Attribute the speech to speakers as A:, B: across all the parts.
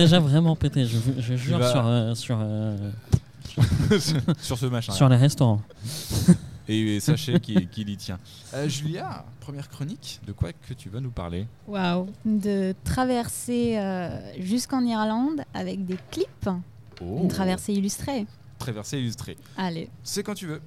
A: Déjà vraiment pété, je, je jure
B: vas-
A: sur, euh, sur, euh,
B: sur ce machin.
A: sur les restaurants.
B: Et sachez qu'il qu'il y tient. Euh, Julia, première chronique, de quoi que tu vas nous parler?
C: Waouh De traverser euh, jusqu'en Irlande avec des clips.
B: Oh,
C: Une traversée illustrée.
B: Traversée illustrée.
C: Allez.
B: C'est quand tu veux.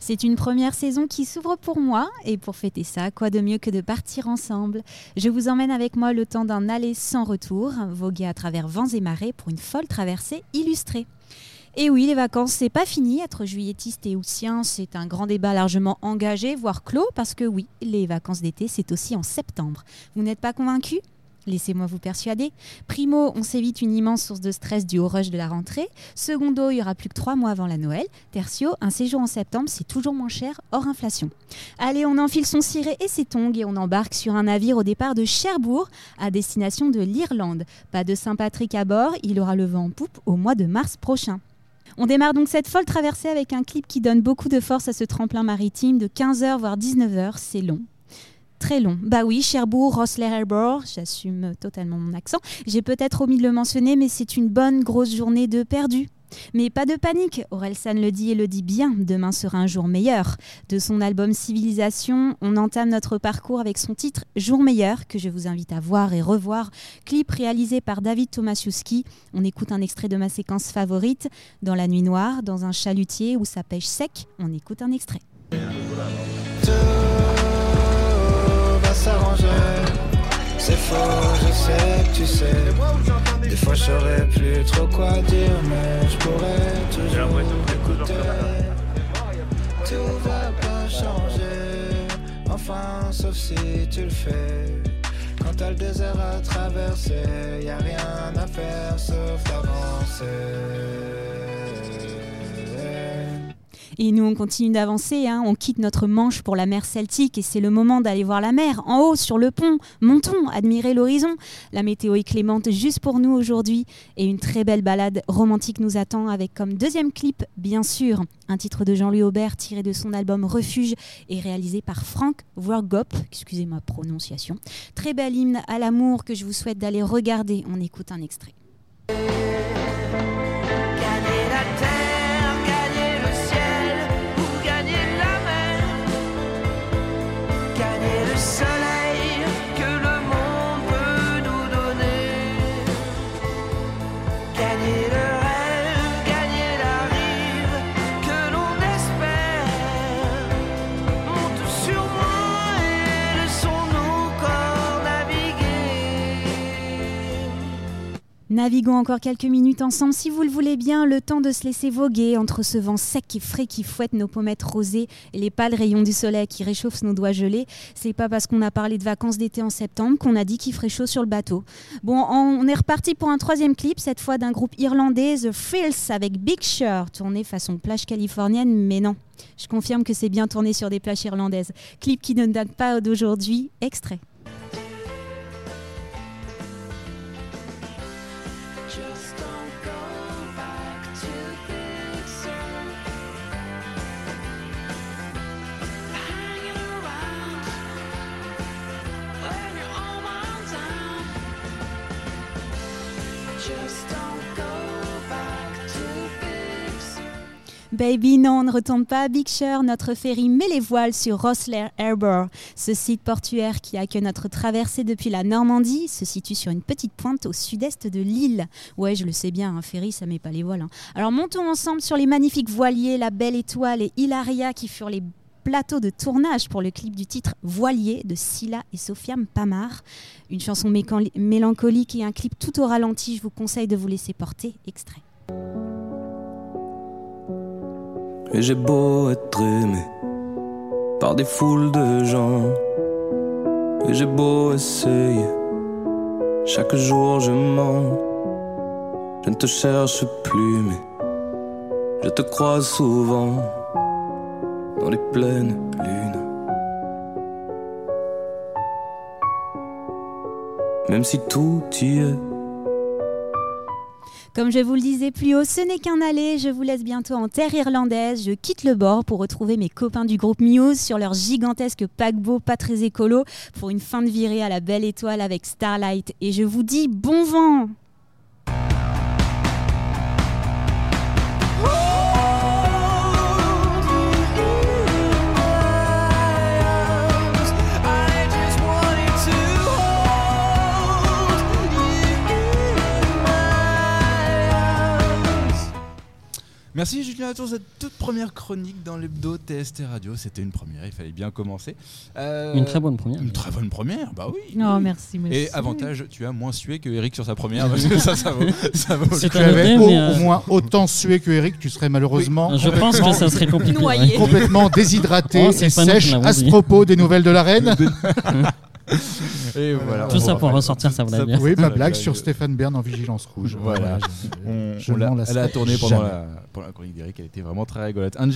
C: C'est une première saison qui s'ouvre pour moi et pour fêter ça, quoi de mieux que de partir ensemble? Je vous emmène avec moi le temps d'un aller sans retour, voguer à travers vents et marées pour une folle traversée illustrée. Et oui, les vacances, c'est pas fini. Être juillettiste et haussien, c'est un grand débat largement engagé, voire clos, parce que oui, les vacances d'été, c'est aussi en septembre. Vous n'êtes pas convaincus? Laissez-moi vous persuader. Primo, on s'évite une immense source de stress du haut rush de la rentrée. Secondo, il y aura plus que trois mois avant la Noël. Tertio, un séjour en septembre, c'est toujours moins cher, hors inflation. Allez, on enfile son ciré et ses tongs et on embarque sur un navire au départ de Cherbourg à destination de l'Irlande. Pas de Saint-Patrick à bord, il aura le vent en poupe au mois de mars prochain. On démarre donc cette folle traversée avec un clip qui donne beaucoup de force à ce tremplin maritime de 15h voire 19h, c'est long. Très long. Bah oui, Cherbourg, Rosslare Harbour, j'assume totalement mon accent. J'ai peut-être omis de le mentionner, mais c'est une bonne grosse journée de perdu. Mais pas de panique, Orelsan le dit et le dit bien, demain sera un jour meilleur. De son album Civilisation, on entame notre parcours avec son titre Jour meilleur, que je vous invite à voir et revoir. Clip réalisé par David Tomasiewski. On écoute un extrait de ma séquence favorite. Dans la nuit noire, dans un chalutier où ça pêche sec, on écoute un extrait.
D: Tu sais. Des fois, je saurais plus trop quoi dire, mais je pourrais toujours écouter. Tout va pas changer. Enfin, sauf si tu le fais. Quand t'as le désert à traverser, y a rien à faire sauf avancer.
C: Et nous, on continue d'avancer, hein. on quitte notre manche pour la mer Celtique et c'est le moment d'aller voir la mer, en haut, sur le pont. Montons, admirer l'horizon. La météo est clémente juste pour nous aujourd'hui et une très belle balade romantique nous attend avec comme deuxième clip, bien sûr, un titre de Jean-Louis Aubert tiré de son album Refuge et réalisé par Frank Worgop, excusez ma prononciation. Très bel hymne à l'amour que je vous souhaite d'aller regarder. On écoute un extrait.
D: Gagner le
C: Naviguons encore quelques minutes ensemble, si vous le voulez bien, le temps de se laisser voguer entre ce vent sec et frais qui fouette nos pommettes rosées et les pâles rayons du soleil qui réchauffent nos doigts gelés. C'est pas parce qu'on a parlé de vacances d'été en septembre qu'on a dit qu'il ferait chaud sur le bateau. Bon, on est reparti pour un troisième clip, cette fois d'un groupe irlandais, The Frills, avec Big Sur, tourné façon plage californienne, mais non. Je confirme que c'est bien tourné sur des plages irlandaises. Clip qui ne date pas d'aujourd'hui, extrait.
D: Just don't go
C: Baby, non, on ne retombe pas à Big Sur. Notre ferry met les voiles sur Rosslare Harbour. Ce site portuaire qui accueille notre traversée depuis la Normandie se situe sur une petite pointe au sud-est de l'île. Ouais, je le sais bien, un ferry, ça met pas les voiles. hein. Alors montons ensemble sur les magnifiques voiliers, la Belle Étoile et Hilaria qui furent les plateaux de tournage pour le clip du titre Voilier de Scylla et Sofiane Pamar. Une chanson mélancolique et un clip tout au ralenti. Je vous conseille de vous laisser porter. Extrait.
E: Et j'ai beau être aimé par des foules de gens. Et j'ai beau essayer, chaque jour je mens. Je ne te cherche plus, mais je te croise souvent dans les pleines lunes. Même si tout y est.
C: Comme je vous le disais plus haut, ce n'est qu'un aller. Je vous laisse bientôt en terre irlandaise. Je quitte le bord pour retrouver mes copains du groupe Muse sur leur gigantesque paquebot pas très écolo pour une fin de virée à la belle étoile avec Starlight. Et je vous dis bon vent
B: Merci Julien pour cette toute première chronique dans l'hebdo TST Radio. C'était une première, il fallait bien commencer. Euh,
A: Une très bonne première.
B: Une très bonne première, bah oui.
C: Non,
B: oui.
C: merci, merci.
B: Et avantage, tu as moins sué que Eric sur sa première, parce que ça, ça vaut, ça vaut coup.
F: Tu avais au,
A: euh,
F: au moins autant sué que Eric, tu serais malheureusement
A: Je pense que ça serait compliqué.
C: Noyé.
F: complètement déshydraté
A: Oh,
F: et sèche à ce propos des nouvelles de la reine.
B: Et voilà,
A: Tout ça pour ressortir sa blague.
F: Oui, ma
B: la
F: blague sur Stéphane Bern en vigilance rouge.
B: Voilà.
F: je-
B: On-
F: je
B: on l'a- elle a tourné pendant la, pendant la chronique d'Eric, elle était vraiment très rigolote. Un